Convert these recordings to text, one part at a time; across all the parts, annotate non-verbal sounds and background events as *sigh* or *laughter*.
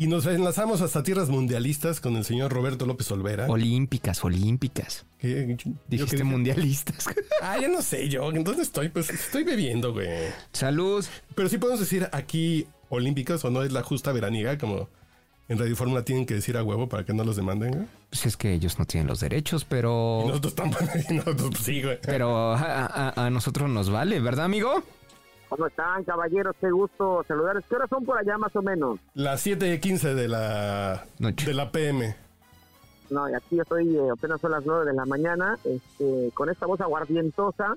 Y nos enlazamos hasta tierras mundialistas con el señor Roberto López Olvera. Olímpicas, olímpicas. Yo- Dijiste que dije- mundialistas. *laughs* Ah, ya no sé yo. ¿En dónde estoy? Pues estoy bebiendo, güey. Salud. Pero sí podemos decir aquí olímpicas o no es la justa veraniega, como en Radio Fórmula tienen que decir a huevo para que no los demanden, güey. Pues es que ellos no tienen los derechos, pero... Y nosotros tampoco. *laughs* y nosotros pues, sí, güey. Pero a, a- a nosotros nos vale, ¿verdad, amigo? ¿Cómo están, caballeros? Qué gusto saludarles. ¿Qué horas son por allá más o menos? Las 7.15 de la, Noche. de la PM. No, y aquí estoy, eh, apenas son las 9 de la mañana, este, con esta voz aguardientosa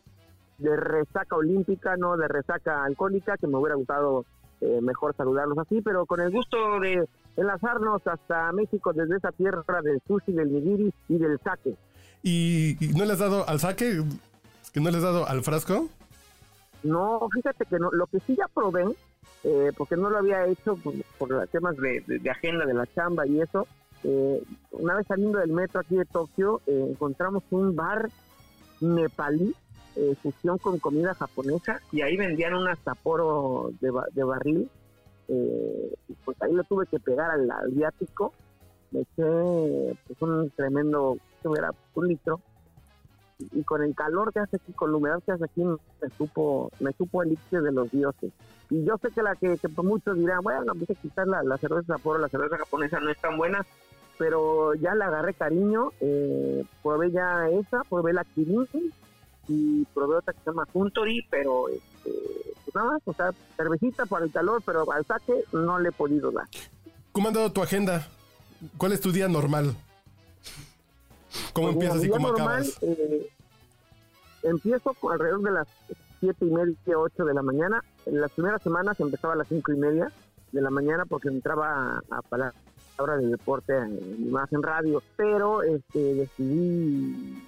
de resaca olímpica, no de resaca alcohólica, que me hubiera gustado eh, mejor saludarlos así, pero con el gusto de enlazarnos hasta México desde esa tierra del sushi, del nigiri y del sake. ¿Y, y no le has dado al saque? ¿Es que no le has dado al frasco? No, fíjate que no, lo que sí ya probé, eh, porque no lo había hecho por, por temas de, agenda de la chamba y eso, eh, una vez saliendo del metro aquí de Tokio, eh, encontramos un bar nepalí, eh, fusión con comida japonesa, y ahí vendían un Sapporo de, de barril, eh, y pues ahí lo tuve que pegar al, al viático, me eché pues, un tremendo, que era un litro, y con el calor que hace aquí, con la humedad que hace aquí, me supo, me supo el elixir de los dioses. Y yo sé que la que, que muchos dirán, bueno, pues quizás la, la cerveza Sapporo, la cerveza japonesa no es tan buena, pero ya le agarré cariño, eh, probé ya esa, probé la Kirin y probé otra que se llama Suntory, pero este, pues nada más, o sea, cervecita para el calor, pero al saque no le he podido dar. ¿Cómo ha andado tu agenda? ¿Cuál es tu día normal? ¿Cómo Pues empiezas y cómo normal, acabas? eh, empiezo alrededor de las siete y media, ocho de la mañana. En las primeras semanas empezaba a las cinco y media de la mañana porque entraba a, a palabra de deporte en imagen radio, pero este, decidí,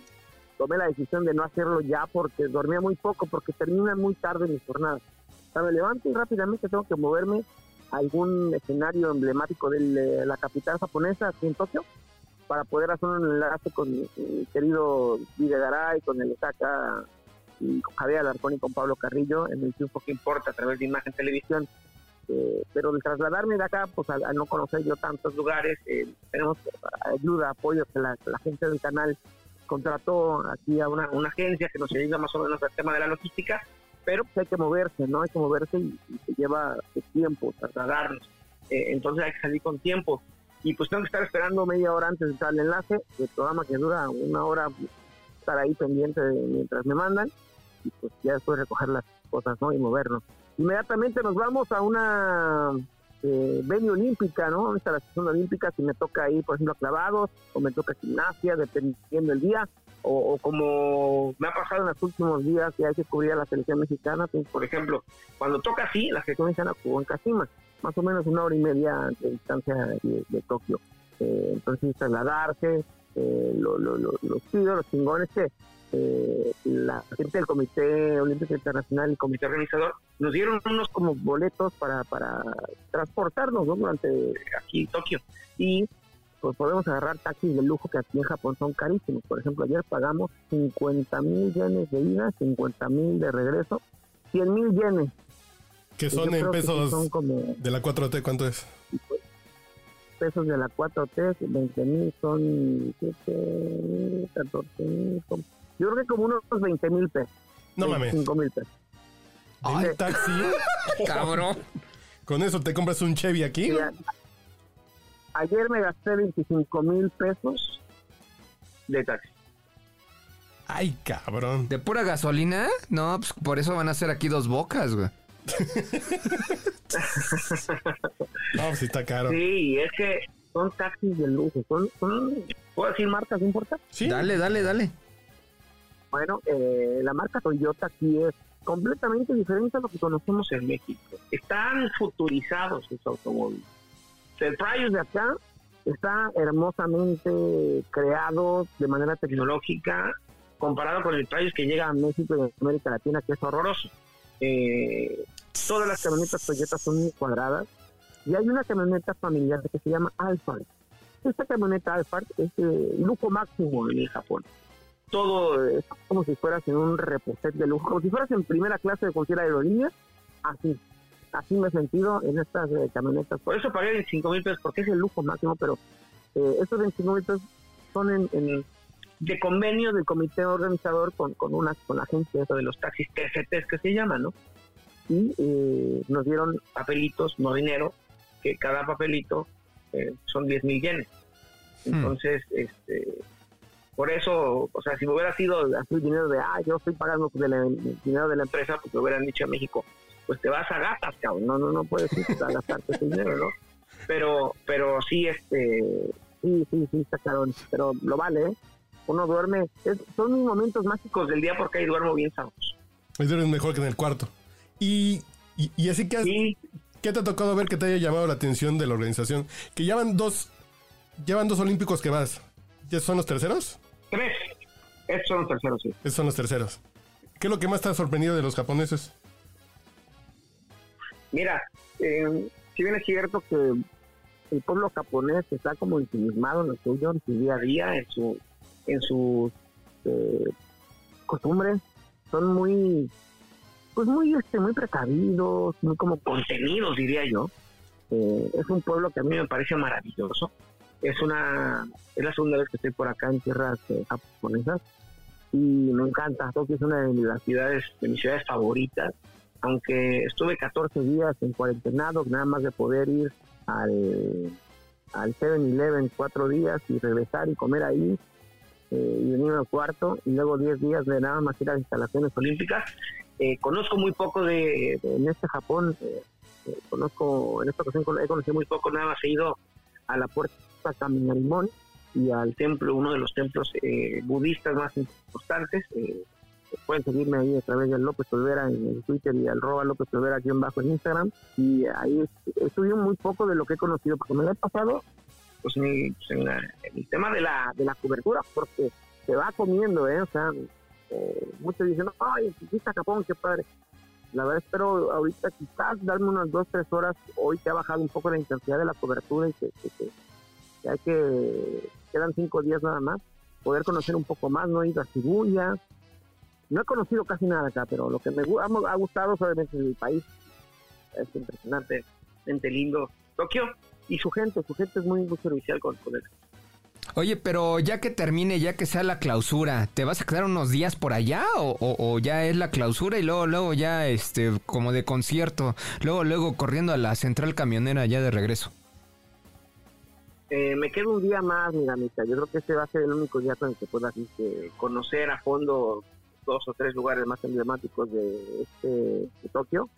tomé la decisión de no hacerlo ya porque dormía muy poco, porque termina muy tarde mi jornada. O sea, me levanto y rápidamente tengo que moverme a algún escenario emblemático de la capital japonesa, aquí en Tokio, para poder hacer un enlace con mi querido Videgaray, con el Osaka y con Javier Alarcón y con Pablo Carrillo en el triunfo que importa a través de Imagen Televisión. Eh, pero el trasladarme de acá, pues al, al no conocer yo tantos lugares, eh, tenemos ayuda, apoyo que la, la gente del canal contrató aquí a una, una agencia que nos ayuda más o menos al tema de la logística, pero pues hay que moverse, ¿no? Hay que moverse y, y se lleva tiempo trasladarnos. Eh, entonces hay que salir con tiempo y pues tengo que estar esperando media hora antes de entrar al enlace, el programa que dura una hora, estar ahí pendiente de, mientras me mandan, y pues ya después recoger las cosas, ¿no? Y movernos. Inmediatamente nos vamos a una eh, olímpica, ¿no? Una instalación olímpica, si me toca ir, por ejemplo, a clavados, o me toca gimnasia, dependiendo del día, o, como me ha pasado en los últimos días que hay que cubrir a la selección mexicana, pues, por ejemplo, cuando toca así, la selección mexicana jugó en Kashima, más o menos una hora y media de distancia de, Tokio. Eh, entonces, trasladarse, eh, lo, lo, lo, los pido, los chingones que eh, la gente del Comité Olímpico Internacional y Comité Organizador nos dieron unos como boletos para, para transportarnos ¿no? durante aquí Tokio. Y pues podemos agarrar taxis de lujo que aquí en Japón son carísimos. Por ejemplo, ayer pagamos 50 mil yenes de ida, 50 mil de regreso, 100 mil yenes. Que son en pesos son como de la 4T, ¿cuánto es? pesos de la 4T, 20 mil son 7 mil, 14 mil. Yo creo que como unos 20 mil pesos. No mames. 25 mil pesos. Ay, taxi. *laughs* Cabrón. Con eso te compras un Chevy aquí. Sí, a- ayer me gasté 25 mil pesos de taxi. Ay, cabrón. ¿De pura gasolina? No, pues por eso van a ser aquí dos bocas, güey. *laughs* No, pues sí está caro. Sí, es que son taxis de lujo. Son, son ¿Puedo decir marcas? ¿No importa? Sí. Dale, dale, dale. Bueno, eh, la marca Toyota aquí es completamente diferente a lo que conocemos en México. Están futurizados sus automóviles. El Prius de acá está hermosamente creado de manera tecnológica comparado con el Prius que llega a México y a América Latina, que es horroroso. Eh, todas las camionetas Toyota son muy cuadradas y hay una camioneta familiar que se llama Alphard. Esta camioneta Alphard es eh, lujo máximo en el Japón todo es como si fueras en un reposet de lujo, como si fueras en primera clase de cualquier aerolínea, así. así me he sentido en estas eh, camionetas. Por eso pagué 25 mil pesos, porque es el lujo máximo, pero eh, estos 25 mil pesos son en, de convenio del comité organizador con, con, una, con la agencia de los taxis TCTs que se llama, ¿no? Y eh, nos dieron papelitos, no dinero, que cada papelito eh, son 10 mil yenes. Hmm. Entonces, este, por eso, o sea, si me hubiera sido así dinero de, ah, yo estoy pagando de la- dinero de la empresa, pues me hubieran dicho a México, pues te vas a gatas, cabrón. No, no, no puedes ir a gastarte ese dinero, ¿no? Pero, pero sí, este, sí, sí, sí, está caro. Pero lo vale, ¿eh? Uno duerme, es- son mis momentos mágicos del día porque ahí duermo bien sabroso. Eso es mejor que en el cuarto. Y, y, y así que, has- Sí, ¿qué te ha tocado ver que te haya llamado la atención de la organización? Que llevan dos, llevan dos olímpicos que vas. ¿Ya son los terceros? tres. Estos son los terceros, sí. Esos son los terceros. ¿Qué es lo que más te ha sorprendido de los japoneses? Mira, eh, si bien es cierto que el pueblo japonés está como ensimismado en lo suyo, en su día a día, en su en sus eh, costumbres, son muy pues muy este muy precavidos, muy como contenidos diría yo. Eh, es un pueblo que a mí me parece maravilloso. Es una es la segunda vez que estoy por acá en tierras eh, japonesas y me encanta. Tokio es una de las ciudades de mis ciudades favoritas aunque estuve 14 días en cuarentenado, nada más de poder ir al, al 7-Eleven cuatro días y regresar y comer ahí eh, y venir al cuarto y luego 10 días de nada más ir a las instalaciones olímpicas. Eh, conozco muy poco de, en este Japón, eh, eh, conozco, en esta ocasión he conocido muy poco, nada más he ido a la puerta Caminarimón y al templo, uno de los templos eh, budistas más importantes, pueden seguirme ahí a través de López Olvera en Twitter y al roba López Olvera aquí en bajo en Instagram. Y ahí es- estudio muy poco de lo que he conocido porque me lo he pasado pues en, pues, en el tema de la, de la cobertura porque se va comiendo eh o sea eh, muchos dicen ay fuiste a Japón qué padre la verdad espero ahorita quizás darme unas dos tres horas hoy que ha bajado un poco la intensidad de la cobertura y que, que- que- hay que quedan cinco días nada más poder conocer un poco más no he ido a Shibuya no he conocido casi nada acá, pero lo que me ha, gustado obviamente es el país. Es impresionantemente lindo. Tokio y su gente, su gente es muy, muy servicial con, con él. Oye, pero ya que termine, ya que sea la clausura, ¿te vas a quedar unos días por allá o, o- ya es la clausura y luego, luego ya, este, como de concierto, luego, luego corriendo a la central camionera ya de regreso? Eh, me quedo un día más, mira, Mica. Yo creo que este va a ser el único día con el que pueda que conocer a fondo dos o tres lugares más emblemáticos de, este, de Tokio.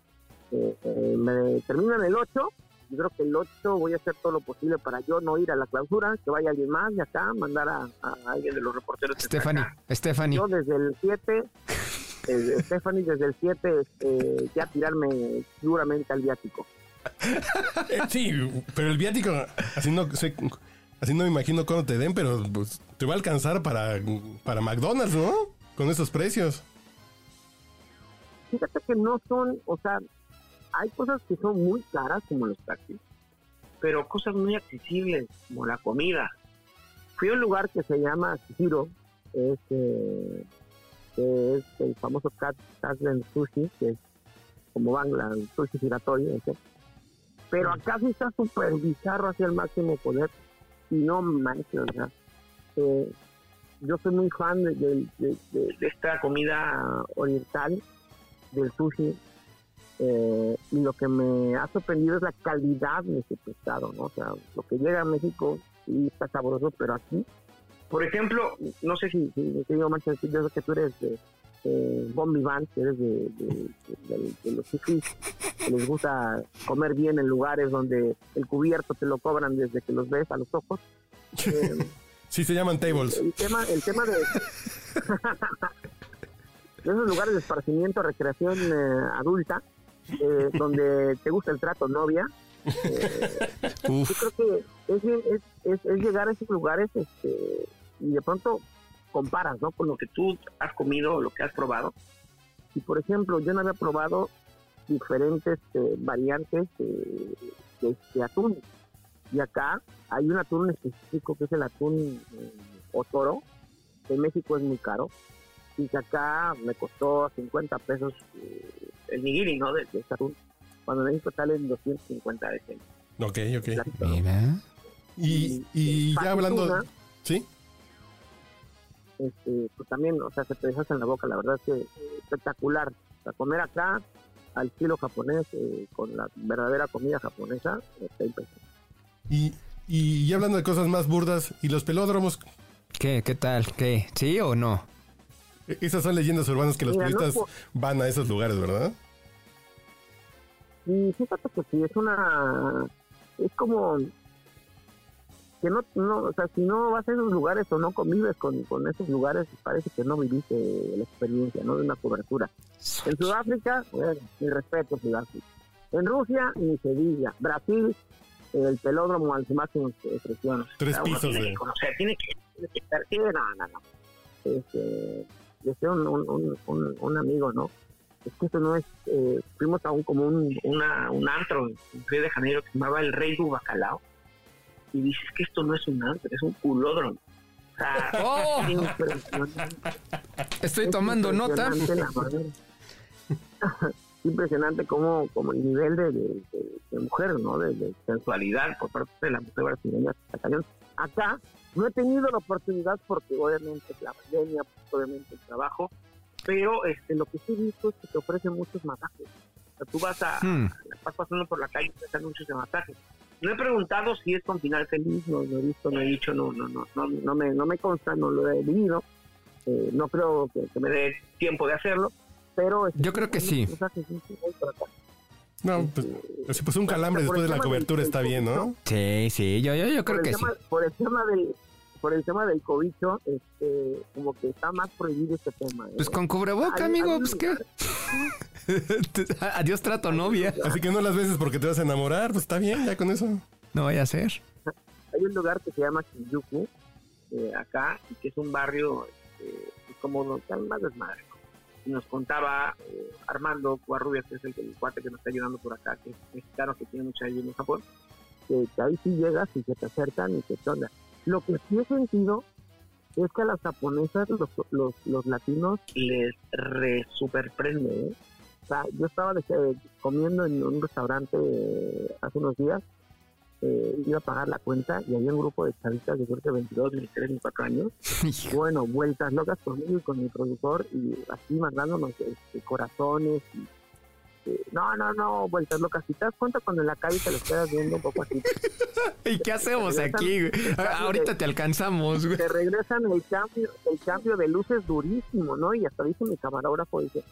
Eh, eh, me terminan el 8. Yo creo que el 8 voy a hacer todo lo posible para yo no ir a la clausura, que vaya alguien más de acá, mandar a, a alguien de los reporteros. Stephanie. Stephanie. Yo desde el 7, *laughs* eh, Stephanie, desde el 7, este, ya tirarme seguramente al viático. Eh, sí, pero el viático, así no así no me imagino cuándo te den, pero pues, te va a alcanzar para, para McDonald's, ¿no? Con esos precios. Fíjate que no son, o sea, hay cosas que son muy caras como los taxis, pero cosas muy accesibles como la comida. Fui a un lugar que se llama Shiro, es, eh, que es el famoso Catland Sushi, que es como van la el sushi giratorio, ese. pero acá sí está súper bizarro hacia el máximo poder y no manches, o sea, eh, yo soy muy fan de- de- de esta comida oriental, del sushi, eh, y lo que me ha sorprendido es la calidad de ese pescado, ¿no? O sea, lo que llega a México sí está sabroso, pero aquí, por ejemplo, no sé si, si te digo, Mancha, yo sé que tú eres de eh, Bombi Van, que eres de, de- de- de- de los fifís, que les gusta comer bien en lugares donde el cubierto te lo cobran desde que los ves a los ojos. Eh, *laughs* Sí, se llaman tables. el tema, el tema de, *laughs* *laughs* de esos lugares de esparcimiento, recreación eh, adulta, eh, donde te gusta el trato novia, eh, yo creo que es, es, es- es llegar a esos lugares este, y de pronto comparas ¿no? con lo que tú has comido o lo que has probado. Y por ejemplo, yo no había probado diferentes eh, variantes de, atún. Y acá hay un atún específico que es el atún eh, otoro, que en México es muy caro. Y que acá me costó 50 pesos eh, el nigiri, ¿no? De, de atún. cuando en México salen 250 de Ok, ok. Mira. Y, y ya hablando... ¿Sí? este, pues también, o sea, se te dejas en la boca, la verdad es que espectacular. O sea, comer acá al estilo japonés, eh, con la verdadera comida japonesa, está impresionante. Y, y ya hablando de cosas más burdas, ¿y los pelódromos? ¿Qué? ¿Qué tal? ¿Qué? ¿Sí o no? Esas son leyendas urbanas que los Mira, turistas po- van a esos lugares, ¿verdad? Y fíjate que sí, es una. Es como. Que no, no, o sea, si no vas a esos lugares o no convives con, con esos lugares, parece que no viviste la experiencia, ¿no? De una cobertura. En Sudáfrica, bueno, mi respeto, Sudáfrica. En Rusia, ni se diga. Brasil, el pelódromo al máximo expresión. Tres pisos tiene de- que conocer, tiene que, tiene que estar. sí, no, no, no. Este, decía un, un, un, un- amigo, ¿no? Es que eso no es. Eh, fuimos a un, como un, una, un antro en Río de Janeiro que se llamaba el Rey du Bacalao. Y dices que esto no es un antro, es un culódromo. O sea, *laughs* ¡Oh! Estoy Es tomando nota. impresionante *laughs* como, como el nivel de, de, de- de mujer, ¿no? De, sensualidad por parte de la mujer brasileña. Acá no he tenido la oportunidad porque obviamente la pandemia, pues, obviamente el trabajo, pero este, lo que sí he visto es que te ofrecen muchos masajes. O sea, tú vas a, Hmm. vas pasando por la calle y te hacen anuncios de masajes. No he preguntado si es con final feliz, no he visto, no he dicho, no, no, no, no, no me, no me consta, no lo he vivido. Eh, no creo que, que me dé tiempo de hacerlo, pero... este, Yo creo que sí. masajes, sí. No, pues, pues, pues un calambre después de la cobertura está bien, ¿no? Sí, sí, yo, yo, yo creo que sí. Por el tema del por el tema del cobicho, este, como que está más prohibido este tema. ¿eh? Pues con cubreboca, amigo, pues qué. *laughs* *laughs* Adiós trato novia. Así que no las beses porque te vas a enamorar, pues está bien, ya con eso. No vaya a ser. Hay un lugar que se llama Shinjuku, eh, acá, y que es un barrio pues como no, tan más desmadre. nos contaba eh, Armando Cuarrubias, que es el, el cuate que nos está ayudando por acá, que es mexicano, que tiene mucha ayuda en Japón, que, que ahí sí llegas y se te acercan y te onda. Lo que sí he sentido es que a las japonesas, los, los, los latinos, les re super prende, ¿eh? O sea, yo estaba eh, comiendo en un restaurante eh, hace unos días eh, iba a pagar la cuenta y había un grupo de chavitas de que 22, 23, 24 años. *laughs* Bueno, vueltas locas conmigo y con mi productor y así mandándonos este, corazones. Y, eh, no, no, no, vueltas locas. Si te das cuenta cuando en la calle te los quedas viendo un poco así. *laughs* ¿Y qué hacemos aquí? güey? Ahorita te alcanzamos, güey. Te regresan el cambio, el cambio de luces durísimo, ¿no? Y hasta dice mi camarógrafo, dice,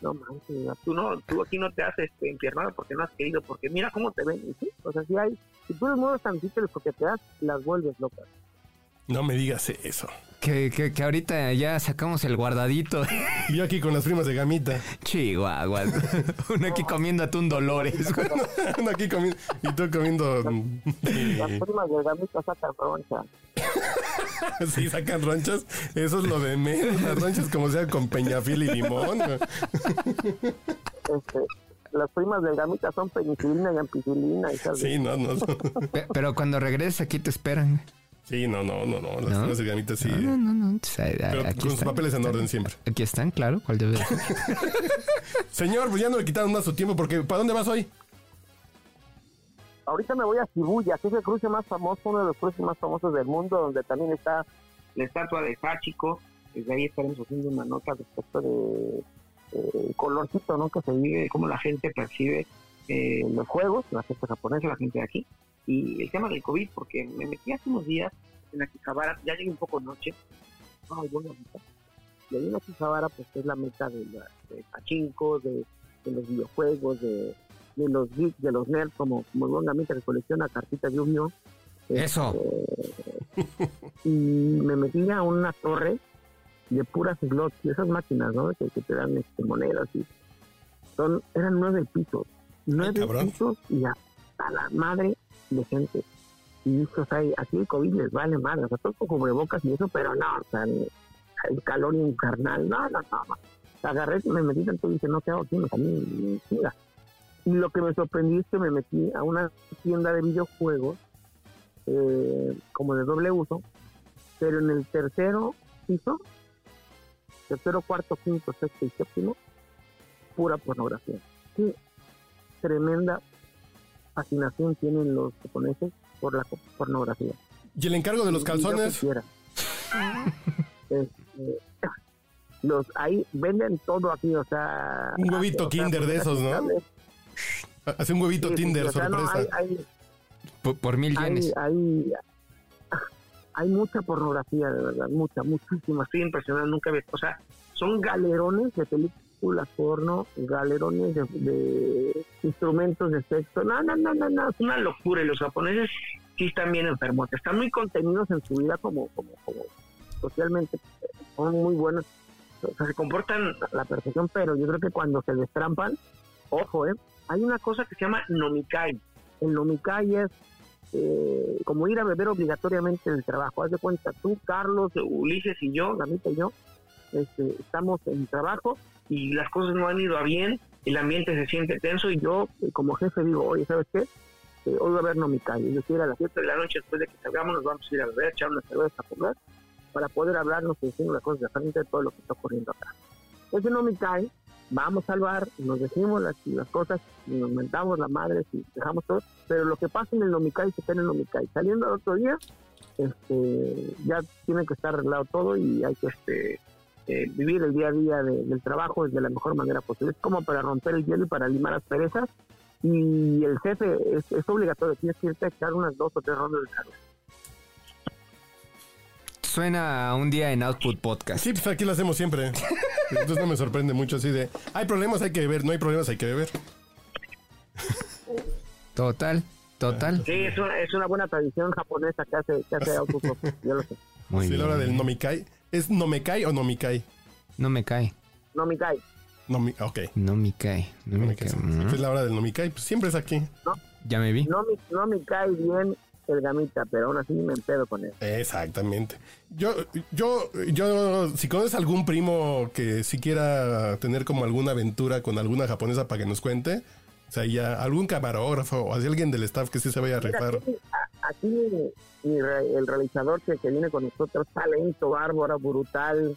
no manches, tú no, tú aquí no te haces este, enfiernado porque no has querido, porque mira cómo te ven. Y sí, o sea, si hay, si tú les mueves tantito las coqueteas, las vuelves locas. No me digas eso. Que, que, que ahorita ya sacamos el guardadito. Y *laughs* yo aquí con las primas de gamita. Chihuahua. *laughs* Uno aquí comiendo atún Dolores. *laughs* Uno aquí comiendo. Y tú comiendo. mm, Las primas de gamita sacan roncha. Sí, sacan ronchas. Eso es lo de menos. Las ronchas como sea con peñafiel y limón. Este, las primas de gamita son penicilina y ampicilina. Y Sí, no, no. no. Pe- Pero cuando regreses aquí te esperan. Sí, no, no, no, no. Las ¿No? de sí. No, no, no. no. O sea, Pero aquí con sus están. papeles en orden siempre. Aquí están, claro. ¿Cuál debe ser? *laughs* Señor, pues ya no le quitaron más su tiempo porque ¿para dónde vas hoy? Ahorita me voy a Shibuya, que es el cruce más famoso, uno de los cruces más famosos del mundo, donde también está la estatua de Sachiko. Desde ahí estaremos haciendo una nota respecto de eh, el colorcito, ¿no? Que se vive, cómo la gente percibe eh, los juegos, la gente japonesa, la gente de aquí. Y el tema del COVID, porque me metí hace unos días en Akihabara, ya llegué un poco noche. Ay, bueno, ahorita. Y ahí en Akihabara, pues es la meta de, la, de pachinko, de, de los videojuegos, de, de los geeks, de los nerds, como, como gamita que colecciona cartitas de Yu-Gi-Oh! Eso. Este, y me metí a una torre de puras slots y esas máquinas, ¿no? Que, que te dan este, monedas y son, eran nueve pisos, nueve pisos y hasta la madre de gente. Y dije, o sea, aquí el COVID les vale madre, o sea, todos con cubrebocas y eso, pero no, o sea, el calor infernal, no, no, no, no. Agarré, me metí tanto y dije, no, ¿qué hago aquí? Me salí, mira. Y lo que me sorprendió es que me metí a una tienda de videojuegos eh, como de doble uso, pero en el tercero piso, tercero, cuarto, quinto, sexto y séptimo, pura pornografía. Sí, tremenda fascinación tienen los japoneses por la pornografía. Y el encargo de los calzones. Este, los ahí venden todo aquí, o sea, Un huevito o sea, Kinder de esos, ¿no? *laughs* Hace un huevito Sí, sí, Tinder, o sea, no, sorpresa. hay, hay, Por, por mil hay, yenes. hay, hay mucha pornografía, de verdad, mucha, muchísima. Estoy impresionado, nunca había, o sea, son galerones de películas porno, galerones de, instrumentos de sexo. No, no, no, no, no, es una locura. Y los japoneses sí están bien enfermos, están muy contenidos en su vida como, como, como socialmente, son muy buenos. O sea, se comportan a la perfección, pero yo creo que cuando se destrampan, ojo, ¿eh? Hay una cosa que se llama nomikai. El nomikai es eh, como ir a beber obligatoriamente en el trabajo. Haz de cuenta, tú, Carlos, Ulises y yo, Gamita y yo, este, estamos en trabajo y las cosas no han ido a bien, el ambiente se siente tenso y yo, eh, como jefe, digo, oye, ¿sabes qué? Eh, hoy va a haber nomikai. Yo quiero a las 7 de la noche, después de que salgamos, nos vamos a ir a beber, echar una cerveza, a comer, para poder hablarnos y decir las cosas de frente de todo lo que está ocurriendo acá. Ese nomikai, vamos al bar, nos decimos las, cosas, nos mentamos la madre, y dejamos todo, pero lo que pasa en el nomikai se queda en el nomikai. Saliendo al otro día, este, ya tiene que estar arreglado todo y hay que este, eh, vivir el día a día de- del trabajo de la mejor manera posible. Es como para romper el hielo y para limar las perezas. Y el jefe es, es obligatorio, tienes que irte a echar unas dos o tres rondas de cerveza. Suena a un día en Output Podcast. Sí, pues aquí lo hacemos siempre. *laughs* Entonces no me sorprende mucho así de, hay problemas, hay que beber, no hay problemas, hay que beber. Total, total. Sí, es una, es una buena tradición japonesa que hace, que hace *laughs* autopop, yo lo sé. Muy sí, bien. la hora del nomikai. ¿Es nomekai o nomikai? No me cae. Nomikai. Nomi ok. No me cae. No me Nomikai, cae. sí. Mm, Es la hora del nomikai, pues siempre es aquí. Ya me vi. No me, no me cae bien el gamita, pero aún así me empedo con él. Exactamente. Yo, yo, yo, si conoces algún primo que si quiera tener como alguna aventura con alguna japonesa para que nos cuente, o sea, ya algún camarógrafo o así alguien del staff que sí se vaya a rifar. aquí, aquí el realizador que, que viene con nosotros, talento bárbaro, brutal,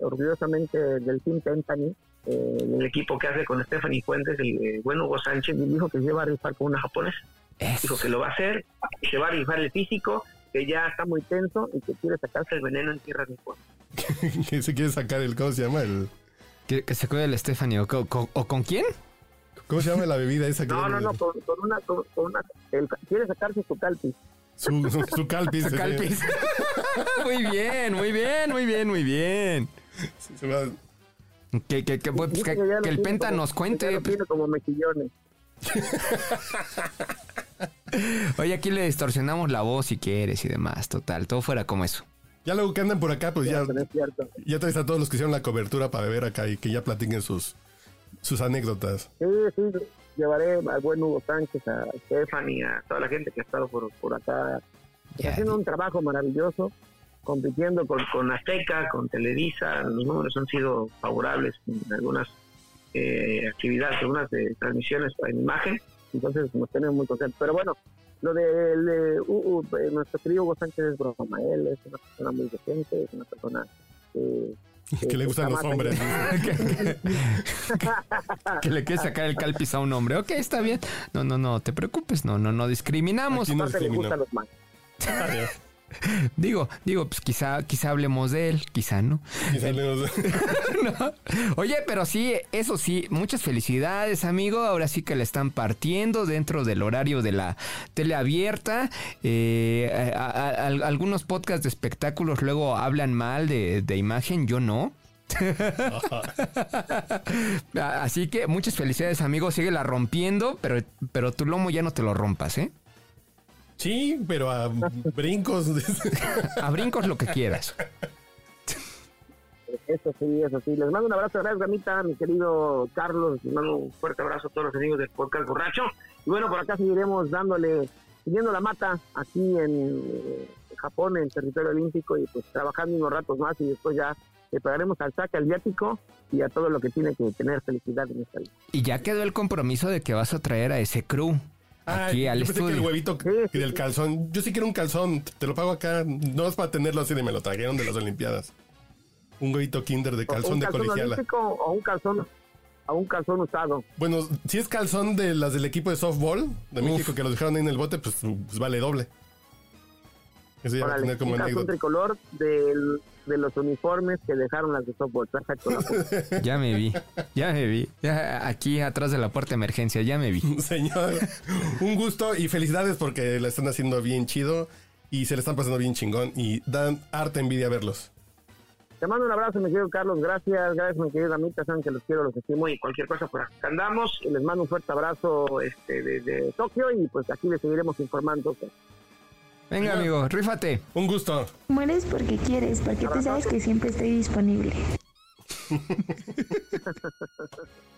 orgullosamente del Team Pentany, eh, el equipo que hace con Stephanie Fuentes, el eh, buen Hugo Sánchez, dijo que se iba a rifar con una japonesa. Dijo Eso. que lo va a hacer, que se va a rifar el físico, que ya está muy tenso y que quiere sacarse el veneno en tierra de fuego. *laughs* que se quiere sacar el, ¿cómo se llama? El, Que, que se cuide el Stephanie. ¿O, co- o con quién? ¿Cómo se llama la bebida esa? que No, no, no, con, con una, con, con una, el- quiere sacarse su calpis. Su, su, su calpis. *laughs* Su calpis. *laughs* muy bien, muy bien, muy bien, muy bien. Sí, se va- Que, que, que, pues, que- el Penta como- nos cuente. lo tiene como mejillones. *laughs* Oye, aquí le distorsionamos la voz si quieres y demás. Total, todo fuera como eso. Ya luego que andan por acá, pues ya, No es cierto. ya traes a todos los que hicieron la cobertura para beber acá y que ya platiquen sus, sus anécdotas. Sí, sí, llevaré al buen Hugo Sánchez, a Stephanie, a toda la gente que ha estado por, por acá pues, Ya, haciendo un trabajo maravilloso, compitiendo con, con Azteca, con Televisa. Los números han sido favorables en algunas eh, actividades, algunas de transmisiones en imagen. Entonces nos tenemos muy contentos. Pero bueno, lo del de, uh, uh, eh, nuestro querido Hugo Sánchez es broma. Él es una persona muy decente, es una persona eh, *laughs* Que le gustan los hombres. *laughs* Que le quieres sacar el calpis a un hombre. Ok, está bien. No, no, no, te preocupes. No, no, no discriminamos. Aquí no Aparte *laughs* Digo, digo, pues quizá, quizá hablemos de él, quizá no. Y salen los- No. Oye, pero sí, eso sí, muchas felicidades, amigo. Ahora sí que le están partiendo dentro del horario de la tele abierta. Eh, a- a- a- algunos podcasts de espectáculos luego hablan mal de, de imagen, yo no. *laughs* *laughs* Así que muchas felicidades, amigo. Síguela rompiendo, pero, pero tu lomo ya no te lo rompas, ¿eh? Sí, pero a brincos. A brincos lo que quieras. Eso sí, eso sí. Les mando un abrazo, gracias, Gamita, mi querido Carlos. Les mando un fuerte abrazo a todos los amigos del podcast Borracho. Y bueno, por acá seguiremos dándole, siguiendo la mata aquí en eh, Japón, en territorio olímpico, y pues trabajando unos ratos más y después ya le pagaremos al saque, al viático y a todo lo que tiene que tener felicidad en esta vida. Y ya quedó el compromiso de que vas a traer a ese crew aquí Ay, al yo pensé que el huevito y *laughs* del calzón. Yo sí quiero un calzón. Te lo pago acá. No es para tenerlo así de me lo trajeron de las Olimpiadas. Un huevito kinder de calzón un de calzón colegiala. o un calzón a un calzón usado. Bueno, si es calzón de las del equipo de softball de México que los dejaron ahí en el bote, pues, pues vale doble. Eso ya va a tener como un calzón tricolor del, de los uniformes que dejaron las de softball. Perfecto. *laughs* ya me vi, ya me vi. Ya aquí atrás de la puerta de emergencia, ya me vi. *laughs* Señor, un gusto y felicidades porque la están haciendo bien chido y se le están pasando bien chingón y dan harta envidia verlos. Te mando un abrazo, mi querido Carlos. Gracias, gracias, mi querida Amita. Saben que los quiero, los estimo y cualquier cosa por acá andamos. Les mando un fuerte abrazo este, desde Tokio y pues aquí les seguiremos informando. Venga, amigo, rífate. Un gusto. Mueres porque quieres, porque tú sabes que siempre estoy disponible. *laughs*